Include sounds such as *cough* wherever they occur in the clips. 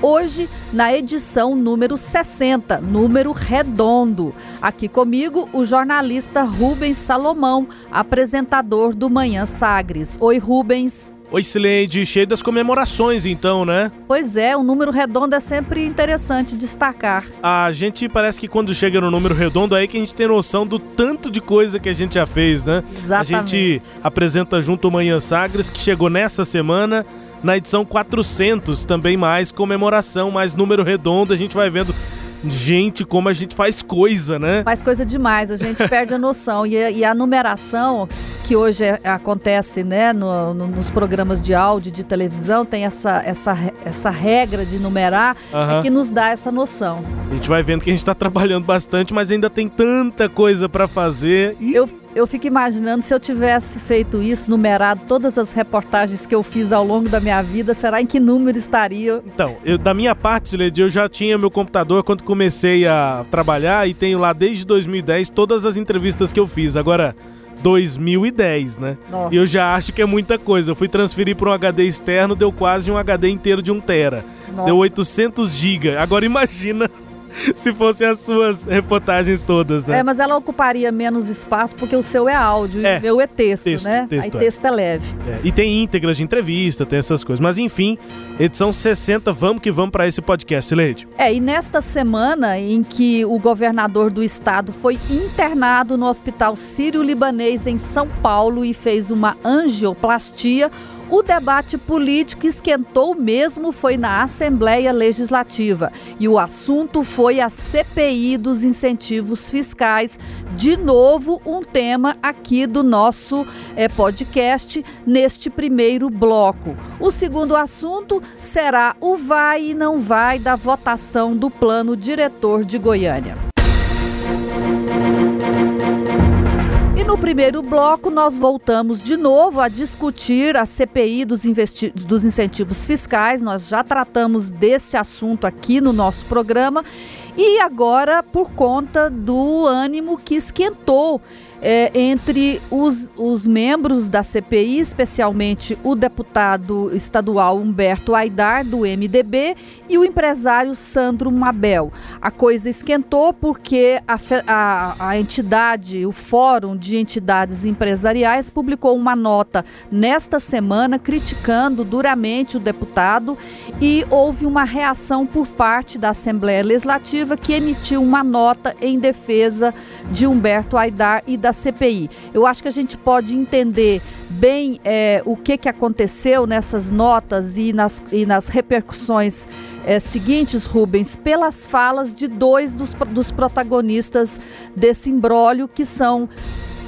Hoje, na edição número 60, número redondo. Aqui comigo, o jornalista Rubens Salomão, apresentador do Manhã Sagres. Oi, Rubens. Oi, Sileide, cheio das comemorações então, né? Pois é, o número redondo é sempre interessante destacar. A gente parece que quando chega no número redondo aí que a gente tem noção do tanto de coisa que a gente já fez, né? Exatamente. A gente apresenta junto o Manhã Sagres, que chegou nessa semana, na edição 400, também mais comemoração, mais número redondo, a gente vai vendo Gente, como a gente faz coisa, né? Faz coisa demais, a gente *laughs* perde a noção. E, e, a numeração que hoje é, acontece né, no, no, nos programas de áudio, de televisão, tem essa, essa, essa regra de numerar, é que nos dá essa noção. A gente vai vendo que a gente está trabalhando bastante, mas ainda tem tanta coisa para fazer. E... Eu eu fico imaginando se eu tivesse feito isso, numerado todas as reportagens que eu fiz ao longo da minha vida, será em que número estaria? Então, eu, da minha parte, Lady, eu já tinha meu computador quando comecei a trabalhar e tenho lá desde 2010 todas as entrevistas que eu fiz. Agora, 2010, né? Nossa. E eu já acho que é muita coisa. Eu fui transferir para um HD externo, deu quase um HD inteiro de 1 tera. Nossa. Deu 800 GB. Agora imagina *laughs* se fossem as suas reportagens todas, né? É, mas ela ocuparia menos espaço porque o seu é áudio é, e o meu é texto, texto né? Texto Aí é. texto é leve. É. E tem íntegras de entrevista, tem essas coisas. Mas enfim, edição 60, vamos que vamos para esse podcast, Leide. É, e nesta semana em que o governador do estado foi internado no Hospital Sírio-Libanês em São Paulo e fez uma angioplastia, o debate político esquentou mesmo foi na Assembleia Legislativa e o assunto foi a CPI dos incentivos fiscais. De novo, um tema aqui do nosso é, podcast neste primeiro bloco. O segundo assunto será o vai e não vai da votação do plano diretor de Goiânia. No primeiro bloco, nós voltamos de novo a discutir a CPI dos, dos incentivos fiscais. Nós já tratamos desse assunto aqui no nosso programa. E agora, por conta do ânimo que esquentou é, entre os, os membros da CPI, especialmente o deputado estadual Humberto Aidar, do MDB, e o empresário Sandro Mabel. A coisa esquentou porque a, a, a entidade, o Fórum de Entidades Empresariais, publicou uma nota nesta semana criticando duramente o deputado e houve uma reação por parte da Assembleia Legislativa que emitiu uma nota em defesa de Humberto Aidar e da da CPI. Eu acho que a gente pode entender bem é, o que, que aconteceu nessas notas e nas, e nas repercussões é, seguintes, Rubens, pelas falas de dois dos, dos protagonistas desse imbróglio, que são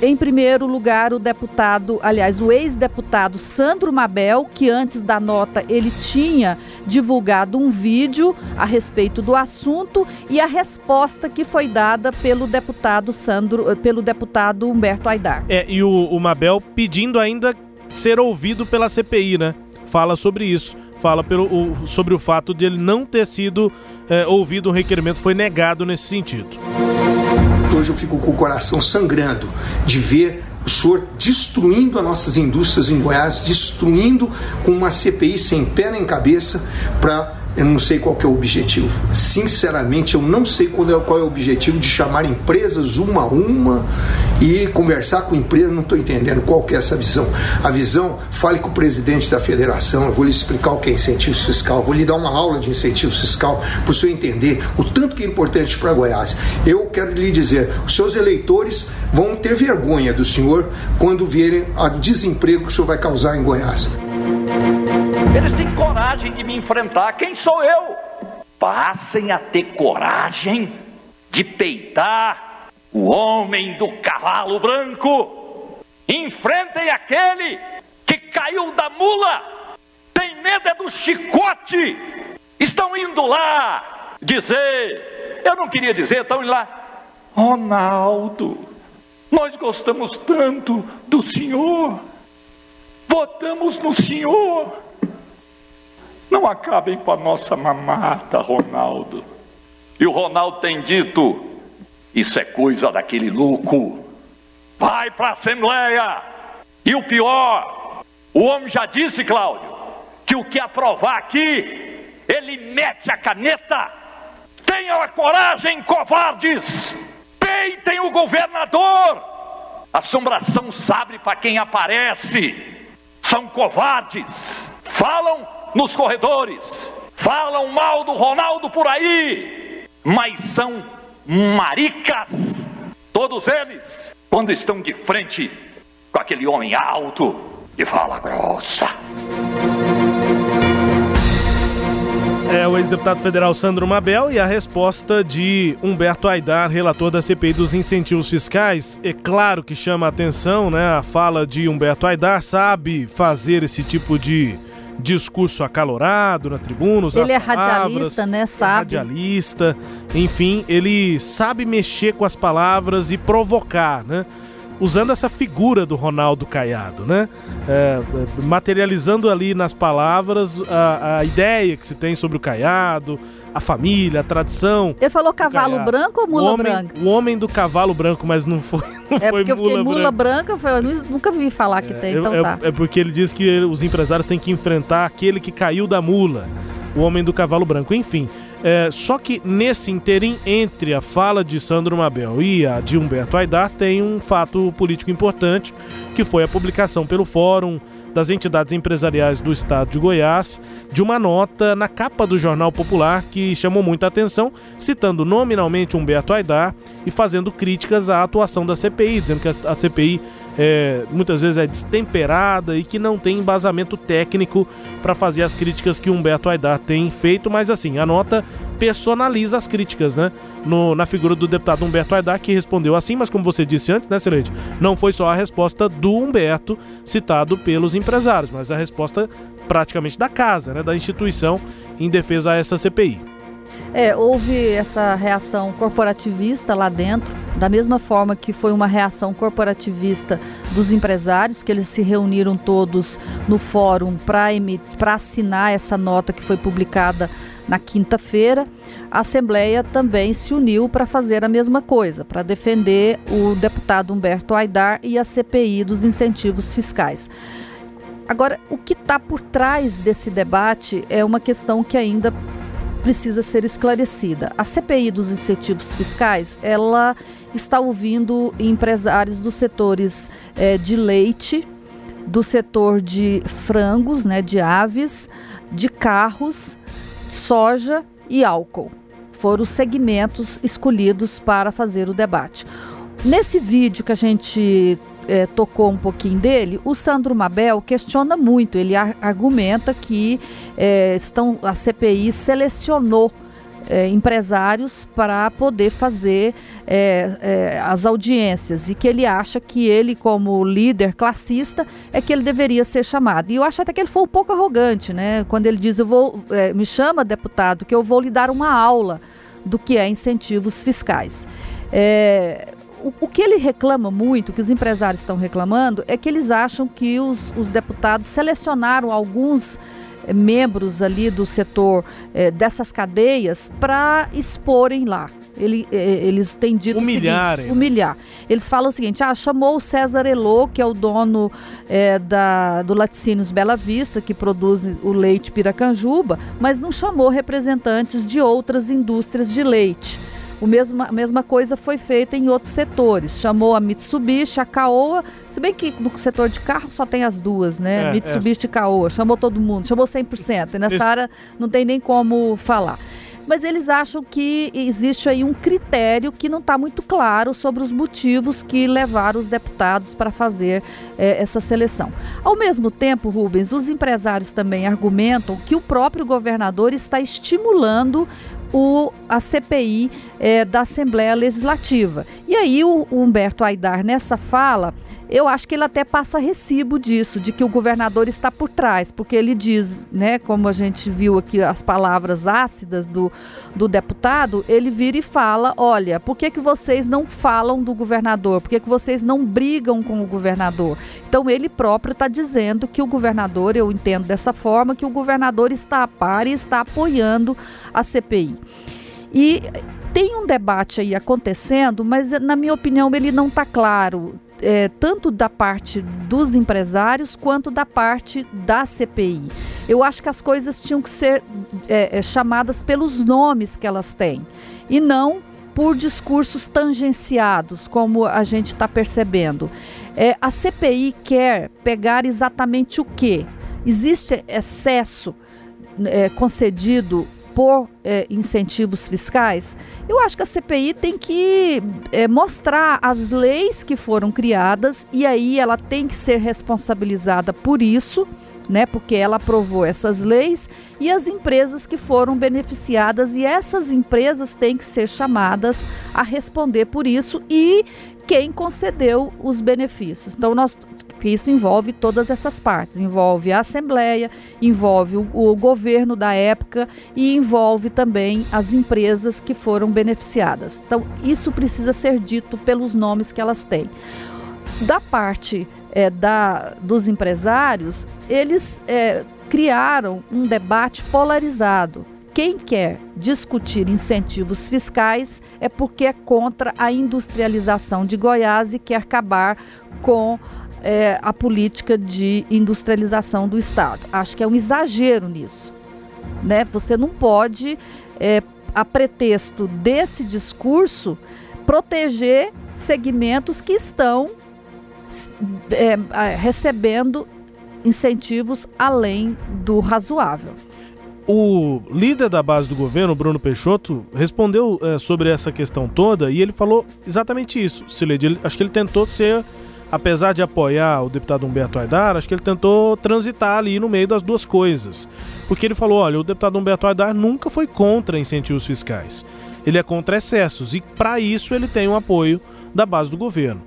em primeiro lugar, o deputado, aliás, o ex-deputado Sandro Mabel, que antes da nota ele tinha divulgado um vídeo a respeito do assunto e a resposta que foi dada pelo deputado Sandro, pelo deputado Humberto Aidar. É, e o, o Mabel pedindo ainda ser ouvido pela CPI, né? Fala sobre isso fala pelo, o, sobre o fato de ele não ter sido é, ouvido, o requerimento foi negado nesse sentido hoje eu fico com o coração sangrando de ver o senhor destruindo as nossas indústrias em Goiás, destruindo com uma CPI sem pé nem cabeça para eu não sei qual é o objetivo. Sinceramente, eu não sei qual é, qual é o objetivo de chamar empresas uma a uma e conversar com empresas. Não estou entendendo qual é essa visão. A visão, fale com o presidente da federação, eu vou lhe explicar o que é incentivo fiscal, vou lhe dar uma aula de incentivo fiscal para o senhor entender o tanto que é importante para Goiás. Eu quero lhe dizer, os seus eleitores vão ter vergonha do senhor quando verem o desemprego que o senhor vai causar em Goiás. Eles têm coragem de me enfrentar. Quem sou eu? Passem a ter coragem de peitar o homem do cavalo branco. Enfrentem aquele que caiu da mula. Tem medo é do chicote. Estão indo lá dizer, eu não queria dizer, então ele lá, Ronaldo, nós gostamos tanto do senhor, votamos no senhor. Não acabem com a nossa mamata, Ronaldo. E o Ronaldo tem dito: Isso é coisa daquele louco. Vai para a Assembleia. E o pior, o homem já disse, Cláudio, que o que aprovar aqui, ele mete a caneta. Tenham a coragem, covardes. Peitem o governador. Assombração sabe para quem aparece. São covardes. Falam nos corredores. Falam mal do Ronaldo por aí. Mas são maricas. Todos eles quando estão de frente com aquele homem alto e fala grossa. É o ex-deputado federal Sandro Mabel e a resposta de Humberto Aidar, relator da CPI dos incentivos fiscais. É claro que chama a atenção, né? A fala de Humberto Aidar sabe fazer esse tipo de discurso acalorado na tribuna, usar Ele é palavras, radialista, né? é Sabe. radialista, enfim, ele sabe mexer com as palavras e provocar, né? Usando essa figura do Ronaldo Caiado, né? É, é, materializando ali nas palavras a, a ideia que se tem sobre o Caiado, a família, a tradição. Ele falou cavalo branco ou mula o homem, branca? O homem do cavalo branco, mas não foi, *laughs* não É foi porque eu fiquei mula mula branca. branca, eu nu- nunca vi falar que tem, É, então é- tá. é porque ele diz que os empresários têm que enfrentar aquele que caiu da mula, o homem do cavalo branco. Enfim, é, só que nesse interim entre a fala de Sandro Mabel e a de Humberto Aidar tem um fato político importante, que foi a publicação pelo Fórum das entidades empresariais do estado de Goiás de uma nota na capa do Jornal Popular que chamou muita atenção, citando nominalmente Humberto Aidar e fazendo críticas à atuação da CPI, dizendo que a CPI é, muitas vezes é destemperada e que não tem embasamento técnico para fazer as críticas que Humberto Aidar tem feito, mas assim, a nota personaliza as críticas, né? No- na figura do deputado Humberto Aidar, que respondeu assim, mas como você disse antes, né, Celeste? Não foi só a resposta do Humberto citado pelos empresários, mas a resposta praticamente da casa, né? Da instituição em defesa a essa CPI. É, houve essa reação corporativista lá dentro, da mesma forma que foi uma reação corporativista dos empresários, que eles se reuniram todos no fórum para assinar essa nota que foi publicada na quinta-feira. A Assembleia também se uniu para fazer a mesma coisa, para defender o deputado Humberto Aidar e a CPI dos incentivos fiscais. Agora, o que está por trás desse debate é uma questão que ainda precisa ser esclarecida. A CPI dos incentivos fiscais, ela está ouvindo empresários dos setores eh, de leite, do setor de frangos, né, de aves, de carros, soja e álcool. Foram os segmentos escolhidos para fazer o debate. Nesse vídeo que a gente eh, tocou um pouquinho dele, o Sandro Mabel questiona muito. Ele ar- argumenta que eh, estão, a CPI selecionou eh, empresários para poder fazer eh, eh, as audiências e que ele acha que ele, como líder classista, é que ele deveria ser chamado. E eu acho até que ele foi um pouco arrogante, né? Quando ele diz: eu vou, eh, me chama, deputado, que eu vou lhe dar uma aula do que é incentivos fiscais. É, o, o que ele reclama muito, que os empresários estão reclamando, é que eles acham que os, os deputados selecionaram alguns membros ali do setor eh, dessas cadeias para exporem lá. Ele, eh, eles têm dito o Humilharem, seguinte, né? humilhar. Eles falam o seguinte: ah, chamou o César Elô, que é o dono eh, da, do Laticínios Bela Vista, que produz o leite Piracanjuba, mas não chamou representantes de outras indústrias de leite. O mesmo, a mesma coisa foi feita em outros setores. Chamou a Mitsubishi, a Caoa, se bem que no setor de carro só tem as duas, né? É, Mitsubishi e Caoa. Chamou todo mundo, chamou 100%. E nessa Isso. área não tem nem como falar. Mas eles acham que existe aí um critério que não está muito claro sobre os motivos que levaram os deputados para fazer eh, essa seleção. Ao mesmo tempo, Rubens, os empresários também argumentam que o próprio governador está estimulando o, a CPI é, da Assembleia Legislativa. E aí o, Humberto Aidar, nessa fala, eu acho que ele até passa recibo disso, de que o governador está por trás, porque ele diz, né, como a gente viu aqui as palavras ácidas do, do deputado, ele vira e fala: olha, por que, que vocês não falam do governador? Por que, que vocês não brigam com o governador? Então ele próprio está dizendo que o governador, eu entendo dessa forma, que o governador está a par e está apoiando a CPI. E tem um debate aí acontecendo, mas na minha opinião ele não está claro é, tanto da parte dos empresários quanto da parte da CPI. Eu acho que as coisas tinham que ser é, é, chamadas pelos nomes que elas têm e não por discursos tangenciados, como a gente está percebendo. É, a CPI quer pegar exatamente o que? Existe excesso é, concedido por é, incentivos fiscais, eu acho que a CPI tem que é, mostrar as leis que foram criadas e aí ela tem que ser responsabilizada por isso. Né, porque ela aprovou essas leis e as empresas que foram beneficiadas e essas empresas têm que ser chamadas a responder por isso e quem concedeu os benefícios. Então nós isso envolve todas essas partes, envolve a Assembleia, envolve o, o governo da época e envolve também as empresas que foram beneficiadas. Então, isso precisa ser dito pelos nomes que elas têm. Da parte é, da, dos empresários, eles é, criaram um debate polarizado. Quem quer discutir incentivos fiscais é porque é contra a industrialização de Goiás e quer acabar com é, a política de industrialização do Estado. Acho que é um exagero nisso. Né? Você não pode, é, a pretexto desse discurso, proteger segmentos que estão é, recebendo incentivos além do razoável. O líder da base do governo, Bruno Peixoto, respondeu é, sobre essa questão toda e ele falou exatamente isso. Sileide, acho que ele tentou ser apesar de apoiar o deputado Humberto Aidar, acho que ele tentou transitar ali no meio das duas coisas. Porque ele falou: olha, o deputado Humberto Aidar nunca foi contra incentivos fiscais. Ele é contra excessos e, para isso, ele tem o apoio da base do governo,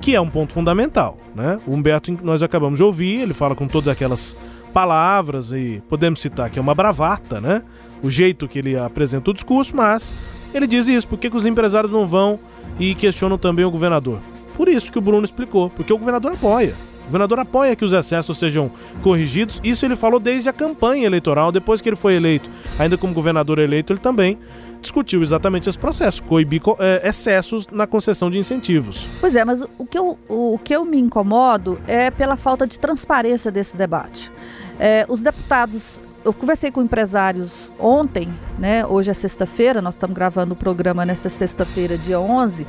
que é um ponto fundamental. Né? O Humberto, nós acabamos de ouvir, ele fala com todas aquelas palavras e podemos citar que é uma bravata, né? O jeito que ele apresenta o discurso, mas ele diz isso, por que, que os empresários não vão e questionam também o governador? Por isso que o Bruno explicou, porque o governador apoia. O governador apoia que os excessos sejam corrigidos. Isso ele falou desde a campanha eleitoral, depois que ele foi eleito. Ainda como governador eleito, ele também discutiu exatamente esse processo, coibir é, excessos na concessão de incentivos. Pois é, mas o que eu, o que eu me incomodo é pela falta de transparência desse debate. É, os deputados eu conversei com empresários ontem, né? Hoje é sexta-feira, nós estamos gravando o programa nessa sexta-feira, dia 11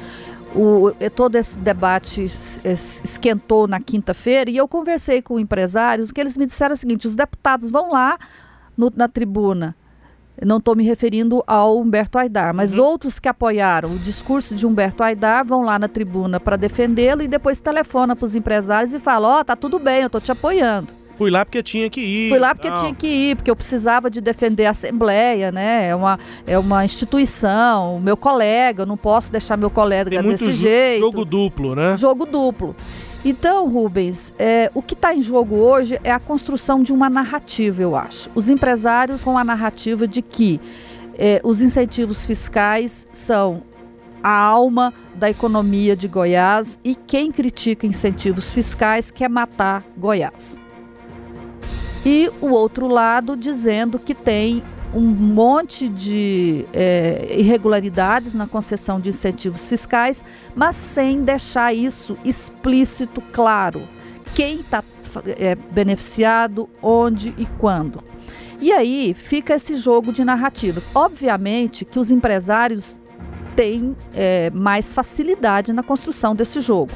o, todo esse debate esquentou na quinta-feira e eu conversei com empresários que eles me disseram o seguinte: os deputados vão lá no, na tribuna. Não estou me referindo ao Humberto Aidar, mas uhum. outros que apoiaram o discurso de Humberto Aidar vão lá na tribuna para defendê-lo e depois telefona para os empresários e fala: Ó, oh, tá tudo bem, eu estou te apoiando. Fui lá porque tinha que ir. Fui lá porque não. tinha que ir, porque eu precisava de defender a Assembleia, né? É uma, é uma instituição, o meu colega, eu não posso deixar meu colega Tem desse jeito. Jogo duplo, né? Jogo duplo. Então, Rubens, é, o que está em jogo hoje é a construção de uma narrativa, eu acho. Os empresários com a narrativa de que é, os incentivos fiscais são a alma da economia de Goiás e quem critica incentivos fiscais quer matar Goiás e o outro lado dizendo que tem um monte de é, irregularidades na concessão de incentivos fiscais, mas sem deixar isso explícito, claro. Quem está é, beneficiado, onde e quando. E aí fica esse jogo de narrativas. Obviamente que os empresários têm é, mais facilidade na construção desse jogo.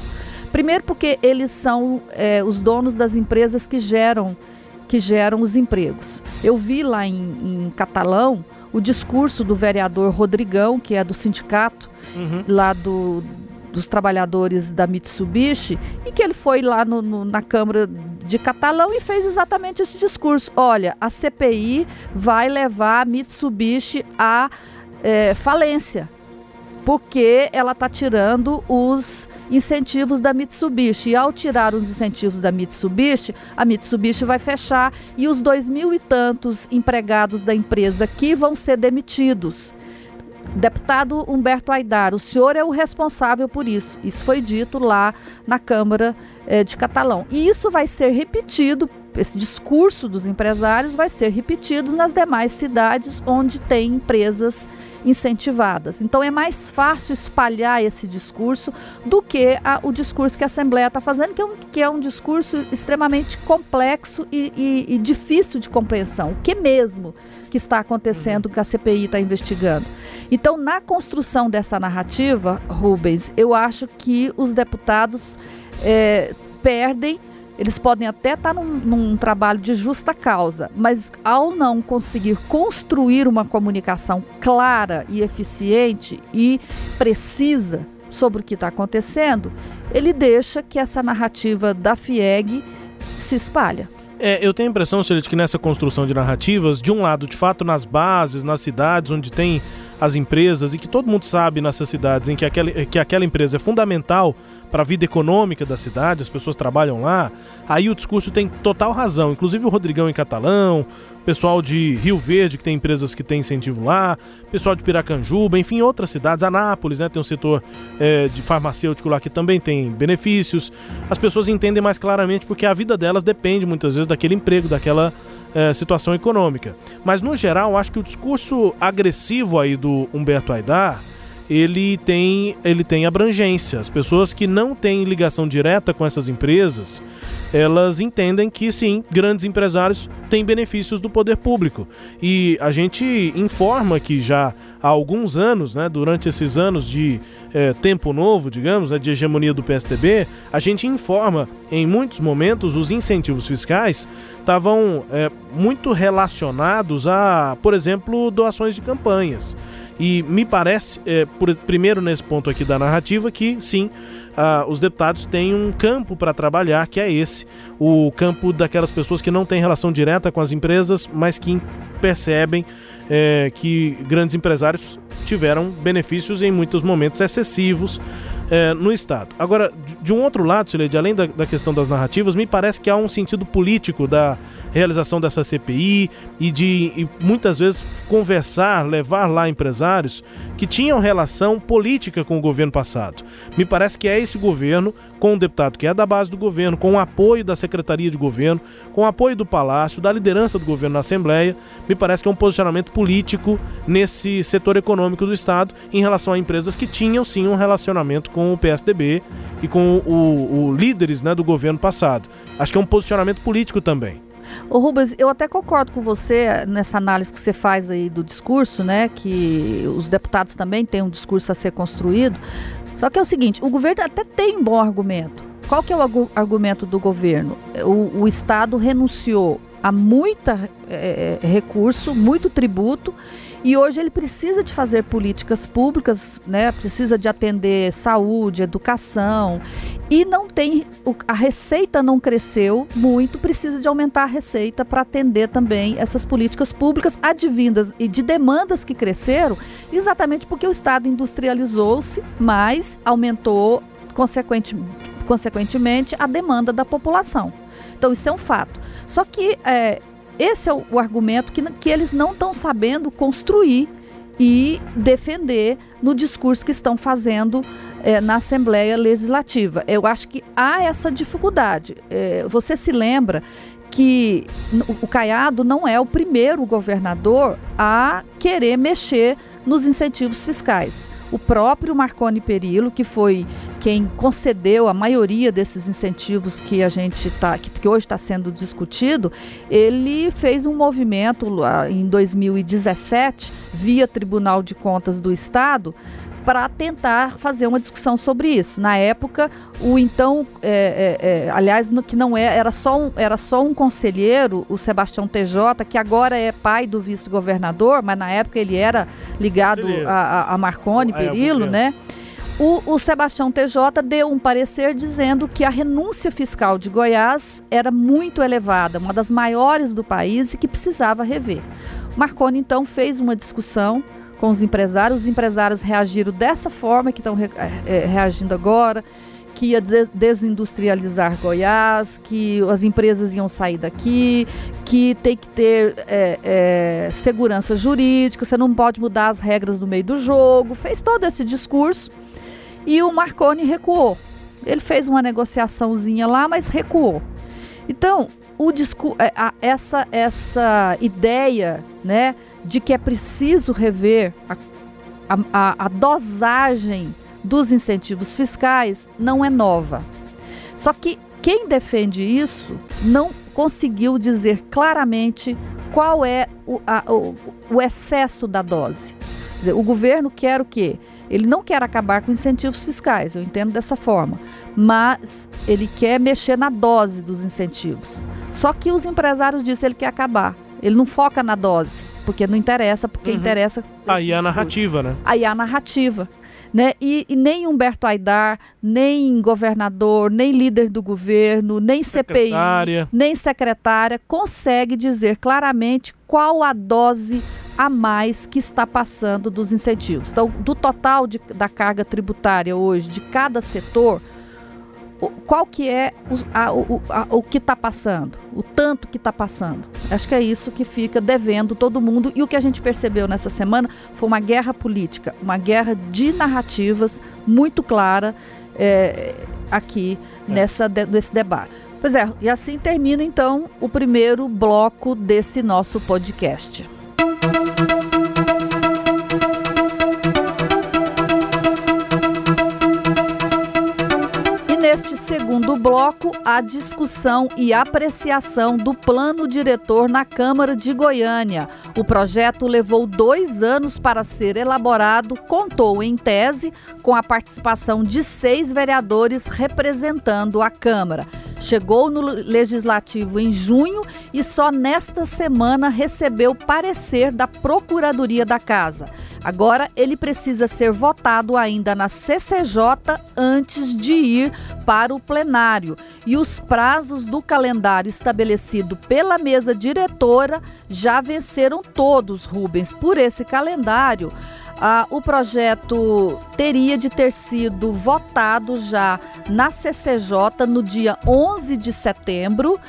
Primeiro, porque eles são é, os donos das empresas que geram que geram os empregos. Eu vi lá em, em Catalão o discurso do vereador Rodrigão, que é do sindicato uhum. lá do, dos trabalhadores da Mitsubishi, e que ele foi lá no, no, na Câmara de Catalão e fez exatamente esse discurso. Olha, a CPI vai levar a Mitsubishi a é, falência porque ela está tirando os incentivos da Mitsubishi. E ao tirar os incentivos da Mitsubishi, a Mitsubishi vai fechar e os dois mil e tantos empregados da empresa aqui vão ser demitidos. Deputado Humberto Aidar, o senhor é o responsável por isso. Isso foi dito lá na Câmara eh, de Catalão. E isso vai ser repetido esse discurso dos empresários vai ser repetido nas demais cidades onde tem empresas incentivadas. Então é mais fácil espalhar esse discurso do que a, o discurso que a Assembleia está fazendo, que é, um, que é um discurso extremamente complexo e, e, e difícil de compreensão. O que mesmo que está acontecendo que a CPI está investigando? Então, na construção dessa narrativa, Rubens, eu acho que os deputados é, perdem eles podem até estar tá num, num, trabalho de justa causa, mas ao não conseguir construir uma comunicação clara e eficiente e precisa sobre o que está acontecendo, ele deixa que essa narrativa da FIEG se espalha. É, eu tenho a impressão, de que nessa construção de narrativas, de um lado, de fato, nas bases, nas cidades onde tem as empresas e que todo mundo sabe nessas cidades em que aquela, que aquela empresa é fundamental para a vida econômica da cidade, as pessoas trabalham lá, aí o discurso tem total razão. Inclusive o Rodrigão em Catalão, pessoal de Rio Verde, que tem empresas que têm incentivo lá, pessoal de Piracanjuba, enfim, outras cidades, Anápolis, né, tem um setor é, de farmacêutico lá que também tem benefícios. As pessoas entendem mais claramente porque a vida delas depende muitas vezes daquele emprego, daquela é, situação econômica. Mas no geral, acho que o discurso agressivo aí do Humberto Aidar ele tem, ele tem abrangência. As pessoas que não têm ligação direta com essas empresas, elas entendem que sim, grandes empresários têm benefícios do poder público. E a gente informa que já há alguns anos, né, durante esses anos de é, tempo novo, digamos, né, de hegemonia do PSDB, a gente informa em muitos momentos os incentivos fiscais estavam é, muito relacionados a, por exemplo, doações de campanhas. E me parece, é, por, primeiro nesse ponto aqui da narrativa, que sim, ah, os deputados têm um campo para trabalhar, que é esse: o campo daquelas pessoas que não têm relação direta com as empresas, mas que percebem é, que grandes empresários tiveram benefícios em muitos momentos excessivos é, no Estado. Agora, de um outro lado, Sileide, além da, da, questão das narrativas, me parece que há um sentido político da realização dessa CPI e de e muitas vezes conversar, levar lá empresários que tinham relação política com o governo passado. Me parece que é esse governo, com um deputado que é da base do governo, com o apoio da Secretaria de Governo, com o apoio do Palácio, da liderança do governo na Assembleia, me parece que é um posicionamento político nesse setor econômico do Estado em relação a empresas que tinham sim um relacionamento com o PSDB e com o, o líderes né, do governo passado. Acho que é um posicionamento político também. Ô Rubens, eu até concordo com você nessa análise que você faz aí do discurso, né? Que os deputados também têm um discurso a ser construído. Só que é o seguinte, o governo até tem bom argumento. Qual que é o argumento do governo? O, o Estado renunciou a muito é, é, recurso, muito tributo e hoje ele precisa de fazer políticas públicas, né? Precisa de atender saúde, educação e não tem a receita não cresceu muito, precisa de aumentar a receita para atender também essas políticas públicas advindas e de demandas que cresceram, exatamente porque o Estado industrializou-se, mas aumentou consequente, consequentemente a demanda da população. Então isso é um fato. Só que é, esse é o, o argumento que, que eles não estão sabendo construir e defender no discurso que estão fazendo é, na Assembleia Legislativa. Eu acho que há essa dificuldade. É, você se lembra que o Caiado não é o primeiro governador a querer mexer nos incentivos fiscais. O próprio Marconi Perillo, que foi quem concedeu a maioria desses incentivos que a gente tá, que, que hoje está sendo discutido, ele fez um movimento em 2017 via Tribunal de Contas do Estado para tentar fazer uma discussão sobre isso. Na época, o então, é, é, é, aliás, no, que não é, era só, um, era só um conselheiro, o Sebastião TJ, que agora é pai do vice-governador, mas na época ele era ligado a, a, Marconi, é, Perillo, né? O, o, Sebastião TJ deu um parecer dizendo que a renúncia fiscal de Goiás era muito elevada, uma das maiores do país e que precisava rever. Marconi então fez uma discussão com os empresários. Os empresários reagiram dessa forma que estão re, é, reagindo agora, que ia desindustrializar Goiás, que as empresas iam sair daqui, que tem que ter é, é, segurança jurídica, você não pode mudar as regras no meio do jogo. Fez todo esse discurso e o Marconi recuou. Ele fez uma negociaçãozinha lá, mas recuou. Então, o é, essa, essa ideia né, de que é preciso rever a, a, a dosagem dos incentivos fiscais não é nova. Só que quem defende isso não conseguiu dizer claramente qual é o, a, o, o excesso da dose. Dizer, o governo quer o quê? Ele não quer acabar com incentivos fiscais, eu entendo dessa forma, mas ele quer mexer na dose dos incentivos. Só que os empresários dizem que ele quer acabar. Ele não foca na dose, porque não interessa, porque uhum. interessa. Aí a narrativa, né? Aí a narrativa. Né? E, e, nem Humberto Aidar, nem governador, nem líder do governo, nem secretária. CPI, nem secretária consegue dizer claramente qual a dose a mais que está passando dos incentivos. Então, do total de, da carga tributária hoje de cada setor, qual que é o, a, o, a, o que está passando, o tanto que está passando. Acho que é isso que fica devendo todo mundo. E o que a gente percebeu nessa semana foi uma guerra política, uma guerra de narrativas muito clara é, aqui é. nessa, de, nesse debate. Pois é, e assim termina então o primeiro bloco desse nosso podcast. Neste segundo bloco, a discussão e apreciação do plano diretor na Câmara de Goiânia. O projeto levou dois anos para ser elaborado, contou, em tese, com a participação de seis vereadores representando a Câmara. Chegou no Legislativo em junho e só nesta semana recebeu parecer da Procuradoria da Casa. Agora ele precisa ser votado ainda na CCJ antes de ir para o plenário. E os prazos do calendário estabelecido pela mesa diretora já venceram todos, Rubens. Por esse calendário, ah, o projeto teria de ter sido votado já na CCJ no dia 11 de setembro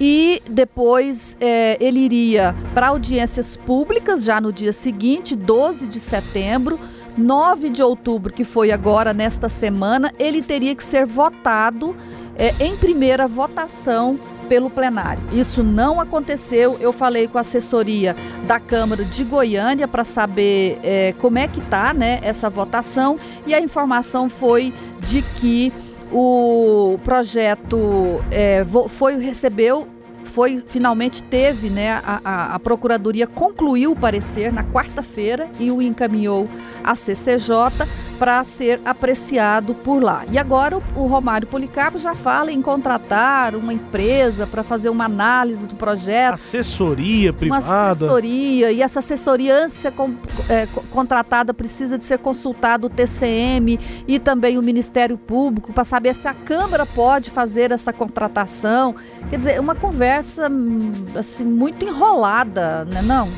e depois é, ele iria para audiências públicas já no dia seguinte, 12 de setembro. 9 de outubro, que foi agora nesta semana, ele teria que ser votado é, em primeira votação pelo plenário. Isso não aconteceu. Eu falei com a assessoria da Câmara de Goiânia para saber é, como é que está né, essa votação e a informação foi de que o projeto é, foi recebeu foi finalmente teve, né, a, a, a Procuradoria concluiu o parecer na quarta-feira e o encaminhou à CCJ para ser apreciado por lá. E agora o, Romário Policarpo já fala em contratar uma empresa para fazer uma análise do projeto. Assessoria privada. Uma assessoria. E essa assessoria, antes de ser é, contratada, precisa de ser consultado o TCM e também o Ministério Público para saber se a Câmara pode fazer essa contratação. Quer dizer, uma conversa hum, assim, muito enrolada, né não?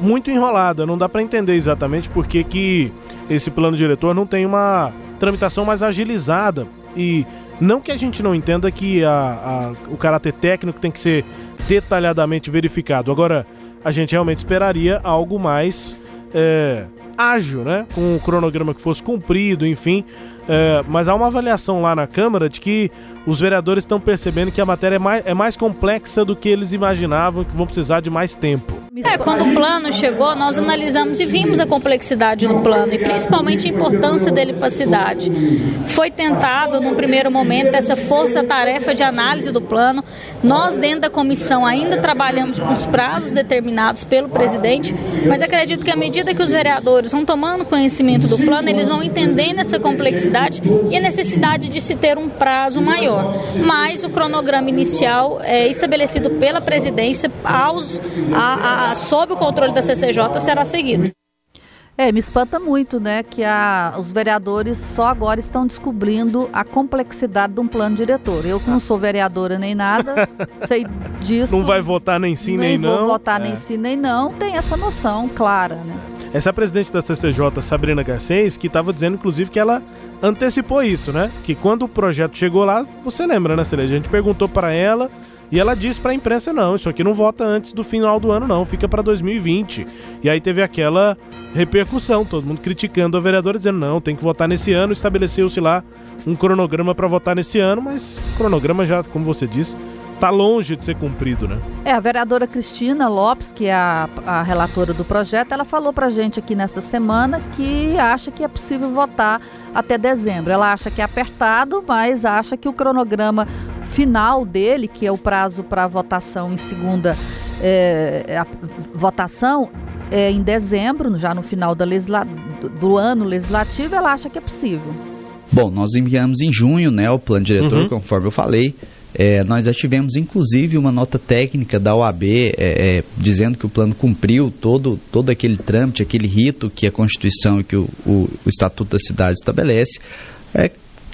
Muito enrolada, não dá para entender exatamente por que, que esse plano diretor não tem uma tramitação mais agilizada. E não que a gente não entenda que a, a, o caráter técnico tem que ser detalhadamente verificado. Agora, a gente realmente esperaria algo mais é, ágil, né? Com um cronograma que fosse cumprido, enfim. É, mas há uma avaliação lá na Câmara de que os vereadores estão percebendo que a matéria é mais, é mais complexa do que eles imaginavam, que vão precisar de mais tempo. É, quando o plano chegou, nós analisamos e vimos a complexidade do plano e principalmente a importância dele para a cidade. Foi tentado, num primeiro momento, essa força-tarefa de análise do plano. Nós, dentro da comissão, ainda trabalhamos com os prazos determinados pelo presidente, mas acredito que à medida que os vereadores vão tomando conhecimento do plano, eles vão entendendo essa complexidade e a necessidade de se ter um prazo maior. Mas o cronograma inicial é estabelecido pela presidência aos, a, a sob o controle da CCJ será seguido. É, me espanta muito, né, que a, os vereadores só agora estão descobrindo a complexidade de um plano diretor. Eu que não sou vereadora nem nada, *laughs* sei disso. Não vai votar nem sim nem, nem não. Nem vou votar é. nem sim nem não, tem essa noção clara, né? Essa é a presidente da CCJ, Sabrina Garcês, que estava dizendo, inclusive, que ela antecipou isso, né? Que quando o projeto chegou lá, você lembra, né, Celia? A gente perguntou para ela e ela disse para a imprensa: não, isso aqui não vota antes do final do ano, não, fica para 2020. E aí teve aquela repercussão, todo mundo criticando a vereadora, dizendo: não, tem que votar nesse ano. Estabeleceu-se lá um cronograma para votar nesse ano, mas o cronograma já, como você disse, está longe de ser cumprido, né? É, a vereadora Cristina Lopes, que é a, a relatora do projeto, ela falou para gente aqui nessa semana que acha que é possível votar até dezembro. Ela acha que é apertado, mas acha que o cronograma final dele, que é o prazo para votação em segunda é, votação, é em dezembro, já no final da legisla do ano legislativo, ela acha que é possível. Bom, nós enviamos em junho né, o plano diretor, uhum. conforme eu falei. É, nós já tivemos inclusive uma nota técnica da OAB é, é, dizendo que o plano cumpriu todo, todo aquele trâmite, aquele rito que a Constituição e que o, o, o Estatuto da Cidade estabelece.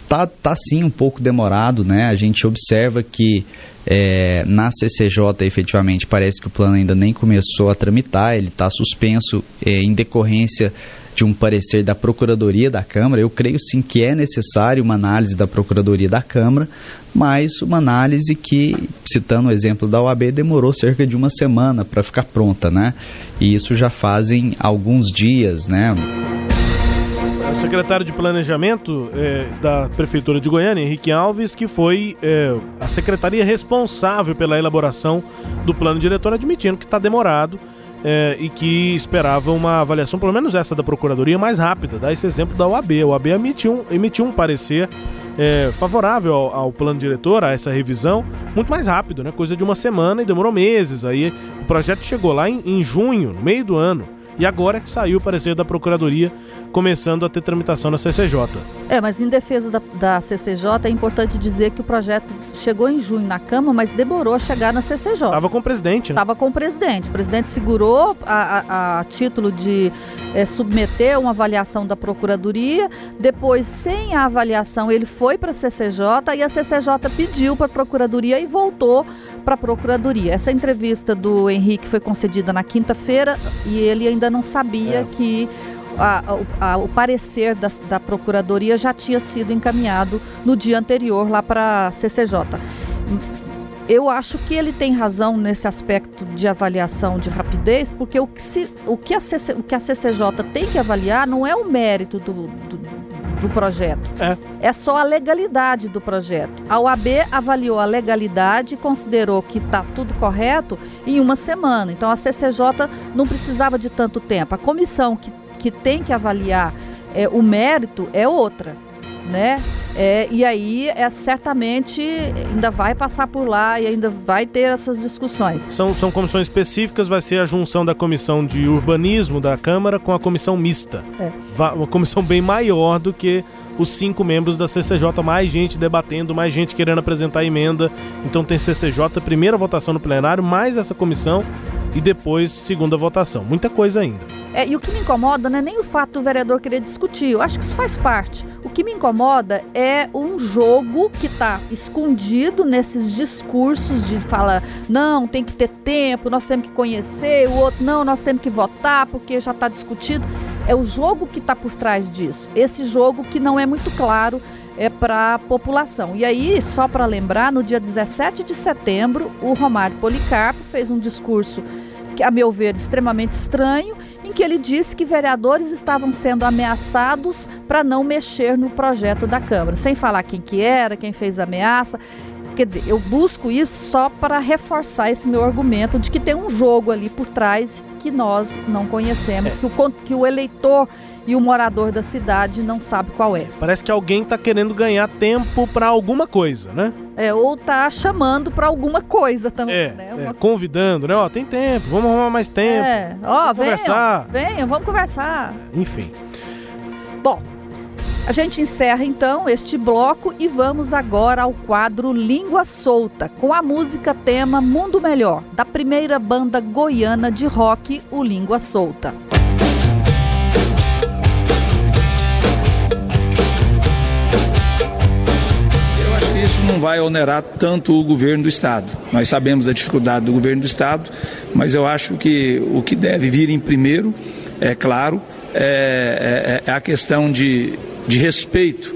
Tá, tá sim um pouco demorado, né? A gente observa que é, na CCJ efetivamente parece que o plano ainda nem começou a tramitar, ele está suspenso é, em decorrência de um parecer da Procuradoria da Câmara. Eu creio sim que é necessário uma análise da Procuradoria da Câmara, mas uma análise que, citando o exemplo da OAB, demorou cerca de uma semana para ficar pronta, né? E isso já fazem alguns dias, né? O secretário de Planejamento é, da Prefeitura de Goiânia, Henrique Alves, que foi é, a secretaria responsável pela elaboração do plano diretor, admitindo que está demorado é, e que esperava uma avaliação, pelo menos essa da Procuradoria, mais rápida. Dá esse exemplo da OAB. A OAB emitiu um, emitiu um parecer é, favorável ao, ao, plano diretor, a essa revisão, muito mais rápido, né? Coisa de uma semana e demorou meses. Aí o projeto chegou lá em, em junho, no meio do ano. E agora que saiu o parecer da Procuradoria, começando a ter tramitação na CCJ. É, mas em defesa da, da CCJ, é importante dizer que o projeto chegou em junho na Câmara, mas demorou a chegar na CCJ. Estava com o presidente, né? Estava com o presidente. O presidente segurou a, a, a título de é, submeter uma avaliação da Procuradoria. Depois, sem a avaliação, ele foi para a CCJ e a CCJ pediu para a Procuradoria e voltou para a Procuradoria. Essa entrevista do Henrique foi concedida na quinta-feira e ele ainda não sabia é. que a, a, o parecer da, da, Procuradoria já tinha sido encaminhado no dia anterior lá para a CCJ. Eu acho que ele tem razão nesse aspecto de avaliação de rapidez, porque o que, se, o que, a, CC, o que a CCJ tem que avaliar não é o mérito do, do do projeto. É. é só a legalidade do projeto. A OAB avaliou a legalidade e considerou que está tudo correto em uma semana. Então a CCJ não precisava de tanto tempo. A comissão que, que tem que avaliar é, o mérito é outra né? É, e aí, é, certamente, ainda vai passar por lá e ainda vai ter essas discussões. São, são comissões específicas, vai ser a junção da comissão de urbanismo da Câmara com a comissão mista. É. Uma comissão bem maior do que os cinco membros da CCJ, mais gente debatendo, mais gente querendo apresentar emenda. Então tem CCJ, primeira votação no plenário, mais essa comissão e depois segunda votação. Muita coisa ainda. É, e o que me incomoda não é nem o fato do vereador querer discutir, eu acho que isso faz parte. O que me incomoda é um jogo que está escondido nesses discursos de fala, não, tem que ter tempo, nós temos que conhecer, o outro, não, nós temos que votar porque já está discutido. É o jogo que está por trás disso. Esse jogo que não é muito claro é para a população. E aí, só para lembrar, no dia 17 de setembro, o Romário Policarpo fez um discurso que, a meu ver, extremamente estranho, que ele disse que vereadores estavam sendo ameaçados para não mexer no projeto da Câmara, sem falar quem que era, quem fez a ameaça. Quer dizer, eu busco isso só para reforçar esse meu argumento de que tem um jogo ali por trás que nós não conhecemos, é. que, o, que o eleitor e o morador da cidade não sabe qual é. Parece que alguém está querendo ganhar tempo para alguma coisa, né? É, ou tá chamando para alguma coisa também, é, né? É, Uma... É, convidando, né? Ó, tem tempo, vamos arrumar mais tempo. É, ó, vamos venham, conversar. Venham, vamos conversar. Enfim. Bom, a gente encerra então este bloco e vamos agora ao quadro Língua Solta, com a música tema Mundo Melhor, da primeira banda goiana de rock, o Língua Solta. Vai onerar tanto o governo do Estado. Nós sabemos a dificuldade do governo do Estado, mas eu acho que o que deve vir em primeiro, é claro, é, é, é a questão de, de respeito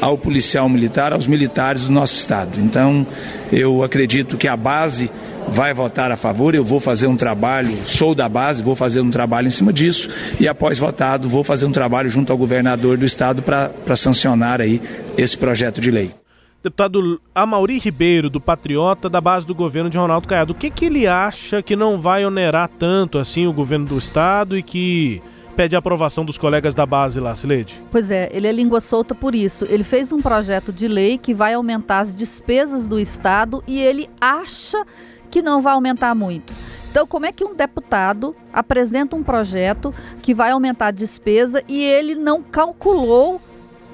ao policial militar, aos militares do nosso Estado. Então, eu acredito que a base vai votar a favor, eu vou fazer um trabalho, sou da base, vou fazer um trabalho em cima disso e após votado vou fazer um trabalho junto ao governador do estado para sancionar aí esse projeto de lei. Deputado Amauri Ribeiro, do Patriota, da base do governo de Ronaldo Caiado, o que, que ele acha que não vai onerar tanto assim o governo do estado e que pede a aprovação dos colegas da base lá, Sileide? Pois é, ele é língua solta por isso. Ele fez um projeto de lei que vai aumentar as despesas do Estado e ele acha que não vai aumentar muito. Então, como é que um deputado apresenta um projeto que vai aumentar a despesa e ele não calculou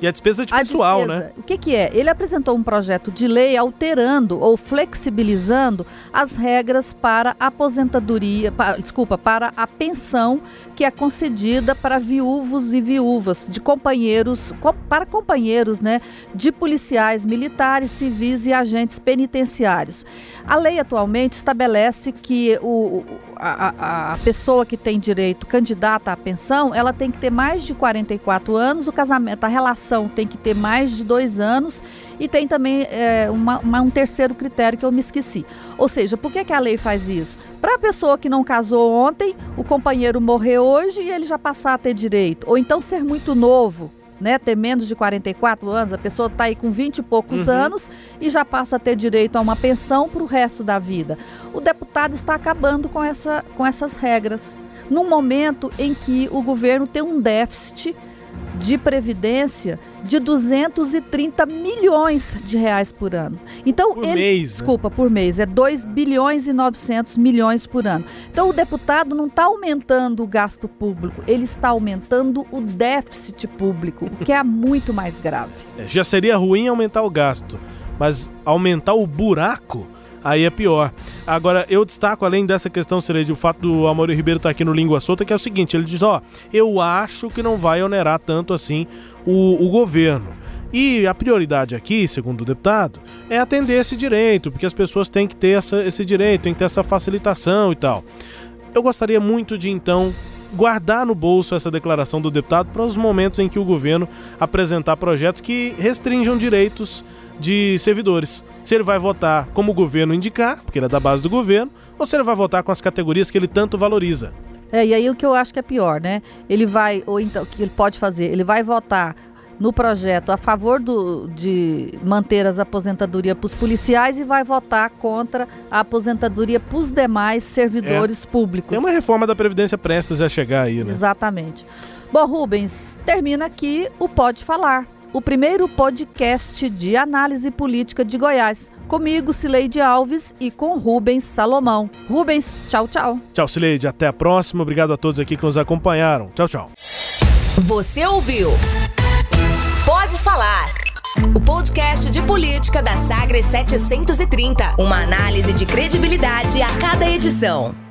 e a despesa de pessoal, né? O que, que é? Ele apresentou um projeto de lei alterando ou flexibilizando as regras para a aposentadoria, para, desculpa, para a pensão que é concedida para viúvos e viúvas de companheiros, para companheiros, né, de policiais, militares, civis e agentes penitenciários. A lei atualmente estabelece que o, a, a, pessoa que tem direito, candidata à pensão, ela tem que ter mais de 44 anos, o casamento, a relação tem que ter mais de dois anos e tem também é, uma, uma, um terceiro critério que eu me esqueci. Ou seja, por que, que a lei faz isso? Para a pessoa que não casou ontem, o companheiro morreu hoje e ele já passar a ter direito. Ou então ser muito novo, né, ter menos de 44 anos, a pessoa está aí com 20 e poucos uhum. anos e já passa a ter direito a uma pensão para o resto da vida. O deputado está acabando com, essa, com essas regras, num momento em que o governo tem um déficit de previdência de 230 milhões de reais por ano. Então, por ele, mês, né? desculpa, né? por mês, é 2 bilhões e 900 milhões por ano. Então, o deputado não está aumentando o gasto público, ele está aumentando o déficit público, o que é muito mais grave. É, já seria ruim aumentar o gasto, mas aumentar o buraco aí é pior. Agora, eu destaco, além dessa questão, Cereja, o fato do Amor Ribeiro estar tá aqui no Língua Solta, que é o seguinte: ele diz, ó, eu acho que não vai onerar tanto assim o, o governo. E a prioridade aqui, segundo o deputado, é atender esse direito, porque as pessoas têm que ter essa, esse direito, têm que ter essa facilitação e tal. Eu gostaria muito de então guardar no bolso essa declaração do deputado para os momentos em que o governo apresentar projetos que restringam direitos de servidores. Se ele vai votar como o governo indicar, porque ele é da base do governo, ou se ele vai votar com as categorias que ele tanto valoriza. É, e aí o que eu acho que é pior, né? Ele vai, ou então, o que ele pode fazer? Ele vai votar no projeto a favor do, de manter as aposentadorias para os policiais e vai votar contra a aposentadoria para os demais servidores é. públicos. Tem uma reforma da Previdência prestes a chegar aí, né? Exatamente. Bom, Rubens, termina aqui o Pode Falar o primeiro podcast de análise política de Goiás. Comigo, Cileide Alves e com Rubens Salomão. Rubens, tchau, tchau. Tchau, Cileide. Até a próxima. Obrigado a todos aqui que nos acompanharam. Tchau, tchau. Você ouviu? Pode falar. O podcast de política da Sagres 730. Uma análise de credibilidade a cada edição.